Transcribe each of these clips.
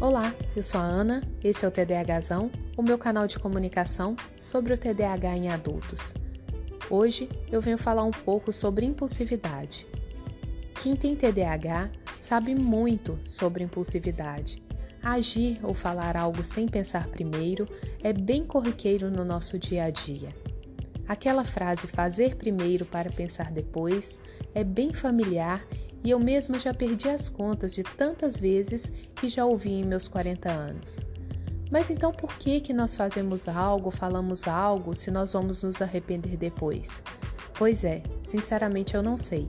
Olá, eu sou a Ana, esse é o TDAHzão, o meu canal de comunicação sobre o TDAH em adultos. Hoje eu venho falar um pouco sobre impulsividade. Quem tem TDAH sabe muito sobre impulsividade. Agir ou falar algo sem pensar primeiro é bem corriqueiro no nosso dia a dia. Aquela frase fazer primeiro para pensar depois é bem familiar e eu mesma já perdi as contas de tantas vezes que já ouvi em meus 40 anos. Mas então por que que nós fazemos algo, falamos algo, se nós vamos nos arrepender depois? Pois é, sinceramente eu não sei.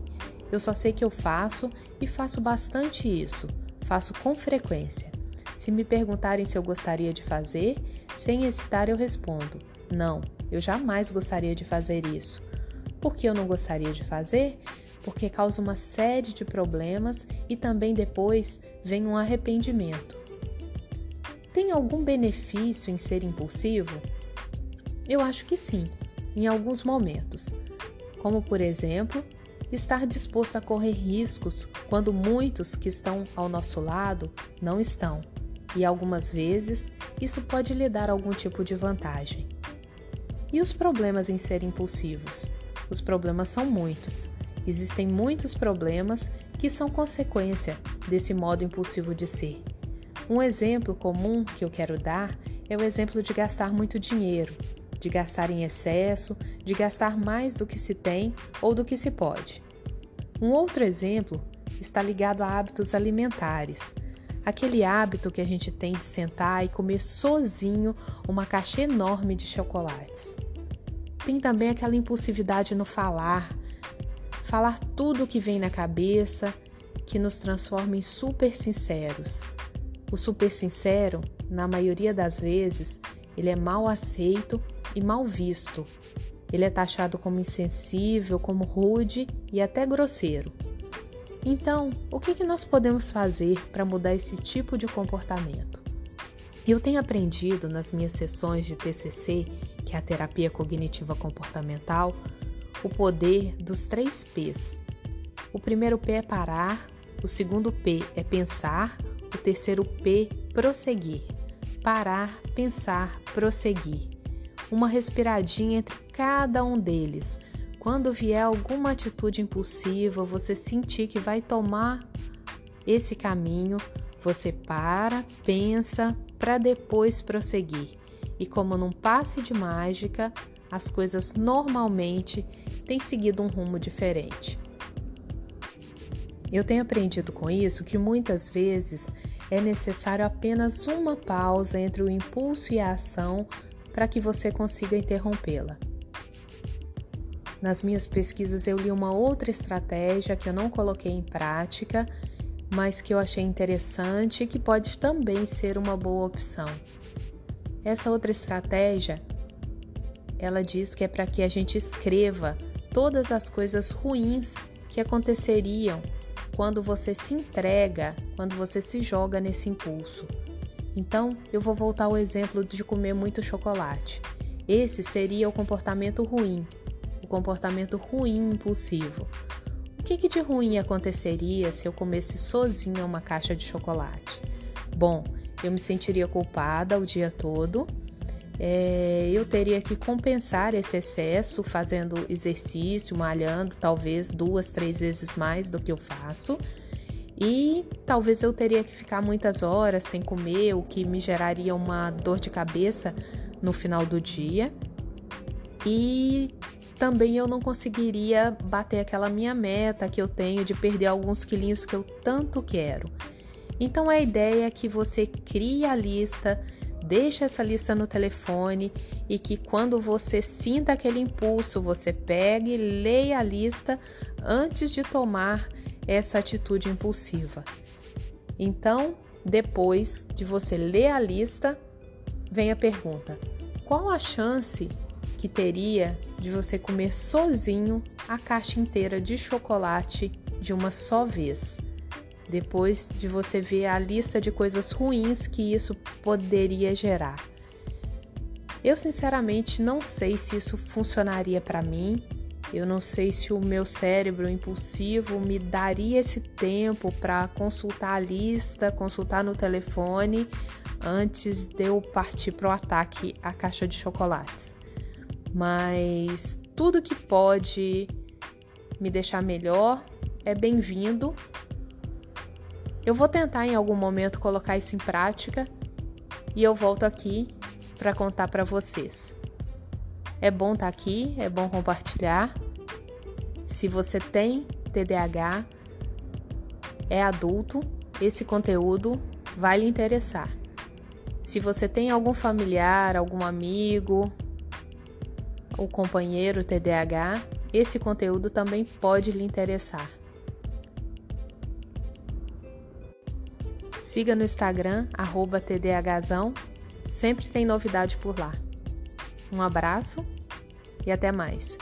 Eu só sei que eu faço e faço bastante isso. Faço com frequência. Se me perguntarem se eu gostaria de fazer, sem hesitar eu respondo: não, eu jamais gostaria de fazer isso. Por que eu não gostaria de fazer? Porque causa uma série de problemas e também depois vem um arrependimento. Tem algum benefício em ser impulsivo? Eu acho que sim, em alguns momentos. Como, por exemplo, estar disposto a correr riscos quando muitos que estão ao nosso lado não estão. E algumas vezes isso pode lhe dar algum tipo de vantagem. E os problemas em ser impulsivos? Os problemas são muitos Existem muitos problemas que são consequência desse modo impulsivo de ser. Um exemplo comum que eu quero dar é o exemplo de gastar muito dinheiro, de gastar em excesso, de gastar mais do que se tem ou do que se pode. Um outro exemplo está ligado a hábitos alimentares. Aquele hábito que a gente tem de sentar e comer sozinho uma caixa enorme de chocolates. Tem também aquela impulsividade no falar, falar tudo o que vem na cabeça, que nos transforma em super sinceros. O super sincero, na maioria das vezes, ele é mal aceito e mal visto. Ele é taxado como insensível, como rude e até grosseiro. Então, o que, nós podemos fazer para mudar esse tipo de comportamento? Eu tenho aprendido nas minhas sessões de TCC, que é a terapia cognitiva comportamental, o poder dos três P's. O primeiro P é parar, o segundo P é pensar, o terceiro P, prosseguir. Parar, pensar, prosseguir. Uma respiradinha entre cada um deles. Quando vier alguma atitude impulsiva, você sentir que vai tomar esse caminho, você para, pensa, para depois prosseguir. E como num passe de mágica, as coisas normalmente têm seguido um rumo diferente. Eu tenho aprendido com isso que muitas vezes é necessário apenas uma pausa entre o impulso e a ação para que você consiga interrompê-la. Nas minhas pesquisas eu li uma outra estratégia que eu não coloquei em prática, mas que eu achei interessante e que pode também ser uma boa opção. Essa outra estratégia ela diz que é para que a gente escreva todas as coisas ruins que aconteceriam quando você se entrega, quando você se joga nesse impulso. Então, eu vou voltar ao exemplo de comer muito chocolate. Esse seria o comportamento ruim, o comportamento ruim impulsivo. O que, que de ruim aconteceria se eu comesse sozinha uma caixa de chocolate? Bom, eu me sentiria culpada o dia todo é, eu teria que compensar esse excesso fazendo exercício, malhando, talvez duas, três vezes mais do que eu faço. E talvez eu teria que ficar muitas horas sem comer, o que me geraria uma dor de cabeça no final do dia. E também eu não conseguiria bater aquela minha meta que eu tenho de perder alguns quilinhos que eu tanto quero. Então a ideia é que você crie a lista deixe essa lista no telefone e que quando você sinta aquele impulso, você pegue leia a lista antes de tomar essa atitude impulsiva. Então, depois de você ler a lista, vem a pergunta: qual a chance que teria de você comer sozinho a caixa inteira de chocolate de uma só vez? Depois de você ver a lista de coisas ruins que isso poderia gerar. Eu sinceramente não sei se isso funcionaria para mim Eu não sei se o meu cérebro impulsivo me daria esse tempo para consultar a lista, consultar no telefone antes de eu partir para o ataque à caixa de chocolates. Mas tudo que pode me deixar melhor é bem-vindo. Eu vou tentar em algum momento colocar isso em prática e eu volto aqui para contar para vocês. É bom estar tá aqui, é bom compartilhar. Se você tem TDAH, é adulto, esse conteúdo vai lhe interessar. Se você tem algum familiar, algum amigo ou companheiro TDAH, esse conteúdo também pode lhe interessar. Siga no Instagram, TDAHzão, sempre tem novidade por lá. Um abraço e até mais.